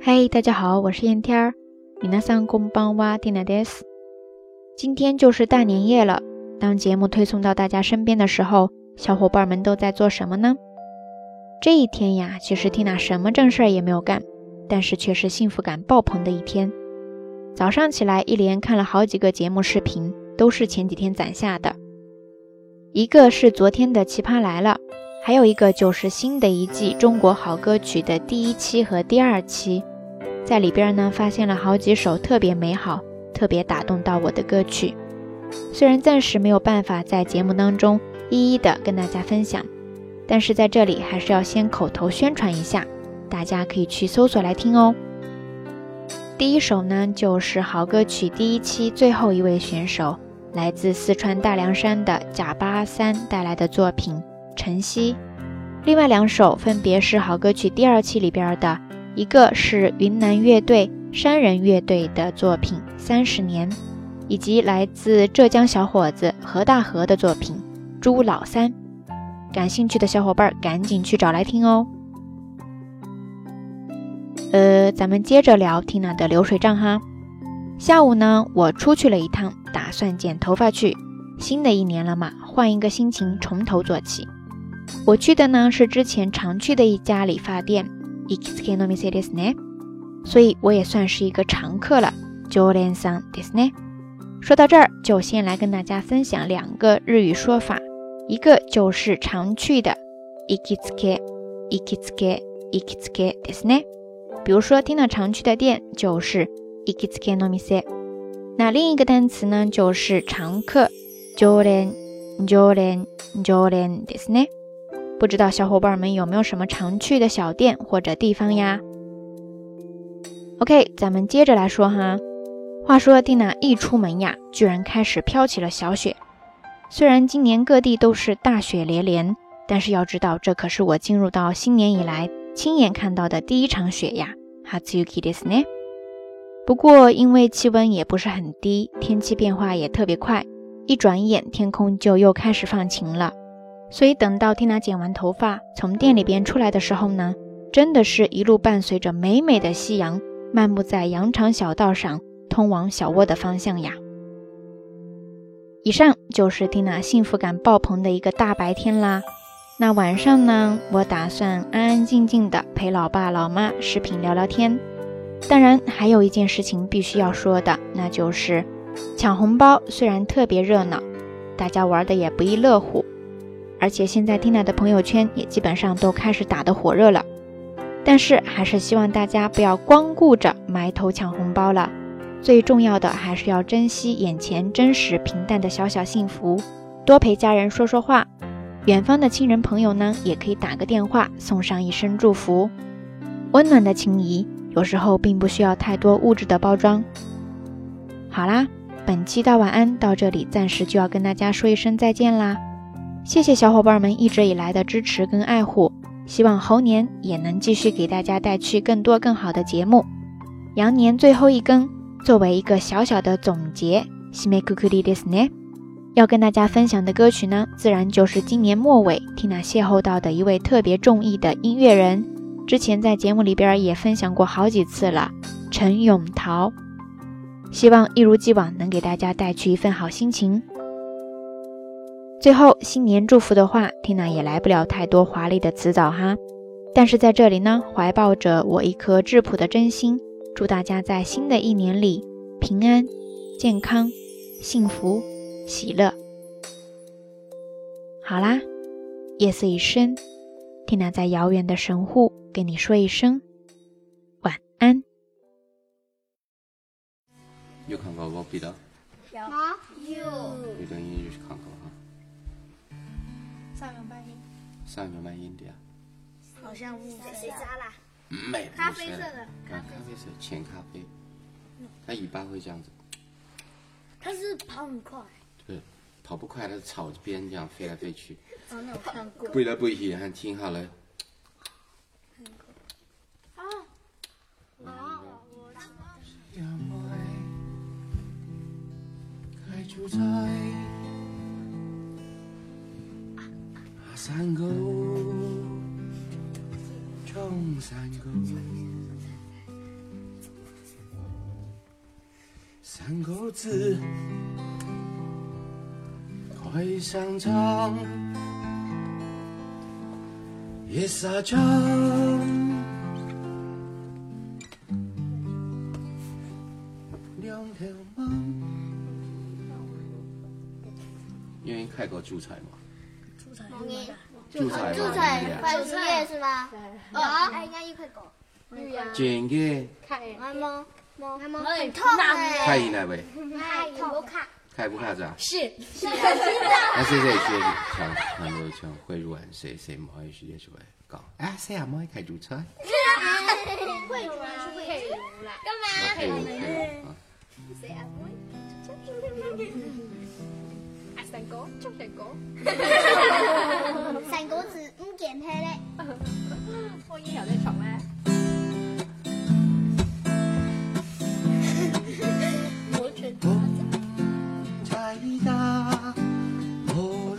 嘿，大家好，我是燕天儿。米娜桑公邦哇蒂娜德斯。今天就是大年夜了。当节目推送到大家身边的时候，小伙伴们都在做什么呢？这一天呀，其实缇娜什么正事儿也没有干，但是却是幸福感爆棚的一天。早上起来，一连看了好几个节目视频，都是前几天攒下的。一个是昨天的《奇葩来了》，还有一个就是新的一季《中国好歌曲》的第一期和第二期，在里边呢发现了好几首特别美好、特别打动到我的歌曲。虽然暂时没有办法在节目当中一一的跟大家分享，但是在这里还是要先口头宣传一下，大家可以去搜索来听哦。第一首呢就是好歌曲第一期最后一位选手。来自四川大凉山的贾巴三带来的作品《晨曦》，另外两首分别是好歌曲第二期里边的，一个是云南乐队山人乐队的作品《三十年》，以及来自浙江小伙子何大河的作品《朱老三》。感兴趣的小伙伴赶紧去找来听哦。呃，咱们接着聊 Tina 的流水账哈。下午呢，我出去了一趟，打算剪头发去。新的一年了嘛，换一个心情，从头做起。我去的呢是之前常去的一家理发店，Ikisuke no mise desu ne，所以我也算是一个常客了。Joren-san desu ne。说到这儿，就先来跟大家分享两个日语说法，一个就是常去的，Ikisuke，Ikisuke，Ikisuke desu ne。比如说，听到常去的店就是。行きつけの店。那另一个单词呢，就是常客。常連、常連、常連ですね。 不知道小伙伴们有没有什么常去的小店或者地方呀？OK，咱们接着来说哈。话说蒂娜一出门呀，居然开始飘起了小雪。虽然今年各地都是大雪连连，但是要知道，这可是我进入到新年以来亲眼看到的第一场雪呀。初雪ですね。不过，因为气温也不是很低，天气变化也特别快，一转眼天空就又开始放晴了。 所以等到缇娜剪完头发，从店里边出来的时候呢，真的是一路伴随着美美的夕阳，漫步在羊肠小道上，通往小窝的方向呀。以上就是缇娜幸福感爆棚的一个大白天啦。那晚上呢，我打算安安静静的陪老爸老妈视频聊聊天。当然，还有一件事情必须要说的，那就是抢红包。虽然特别热闹，大家玩的也不亦乐乎，而且现在 Tina 的朋友圈也基本上都开始打得火热了。但是，还是希望大家不要光顾着埋头抢红包了，最重要的还是要珍惜眼前真实平淡的小小幸福，多陪家人说说话。远方的亲人朋友呢，也可以打个电话，送上一声祝福，温暖的情谊。有时候并不需要太多物质的包装。好啦，本期大晚安到这里，暂时就要跟大家说一声再见啦。谢谢小伙伴们一直以来的支持跟爱护，希望猴年也能继续给大家带去更多更好的节目。羊年最后一更，作为一个小小的总结，要跟大家分享的歌曲呢，自然就是今年末尾缇娜邂逅到的一位特别中意的音乐人。之前在节目里边也分享过好几次了，陈永桃，希望一如既往能给大家带去一份好心情。最后新年祝福的话，Tina 也来不了太多华丽的辞藻哈，但是在这里呢，怀抱着我一颗质朴的真心，祝大家在新的一年里平安、健康、幸福、喜乐。好啦，夜色已深，Tina 在遥远的神户。跟你说一声晚安。有看过我彼得？有。有。三秒半音。三秒半音的呀。好像误会谁家啦？没。咖啡色的。咖啡色，浅咖啡。他一般会这样子。他是跑很快。对，跑不快，他是朝着边这样飞来飞去。哦，那我看过。飞来飞去，还挺好嘞。在三个冲山歌三个字会上场，一撒娇。两条梦愿意开个猪菜吗？猪菜财吗？助彩快五页是吗？哦，哎，应该一块狗。剪个还吗？吗？还吗？很痛哎！开赢来喂，太痛，卡。开不开着啊？是是的。那谁谁学唱唱多唱会入完谁谁毛一时间就会讲，哎谁啊毛一开助财？会如是会如啦。干嘛？可以可以啊。谁啊毛？啊三哥，就三哥。我也有在唱咩？我觉在大坡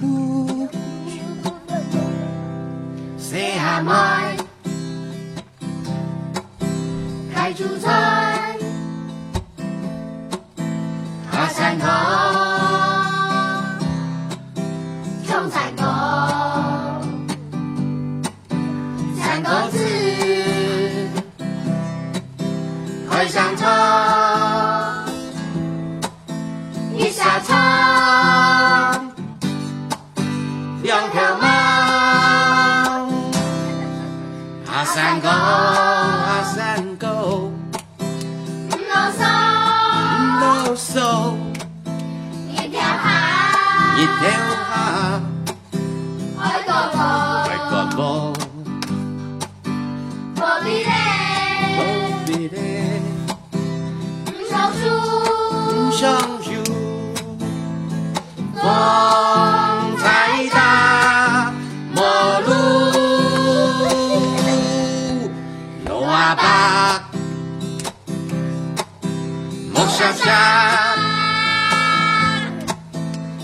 下。下，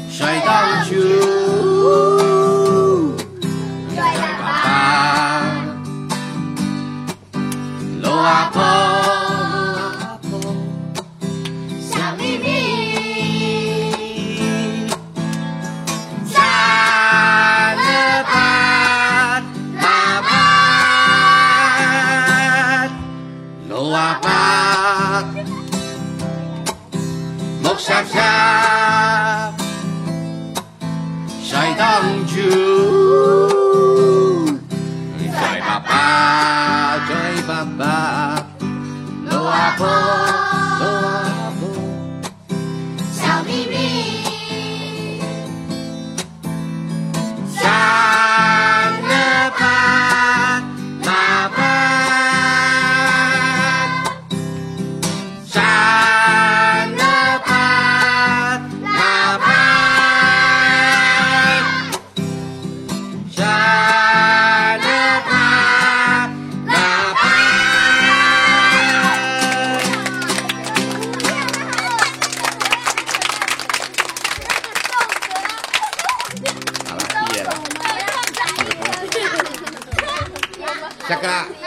水当主，对了吧？啊，路啊坡，小咪咪，山的畔，那畔，路啊巴，木沙沙，水当主，追爸爸，下课啦，下课啦。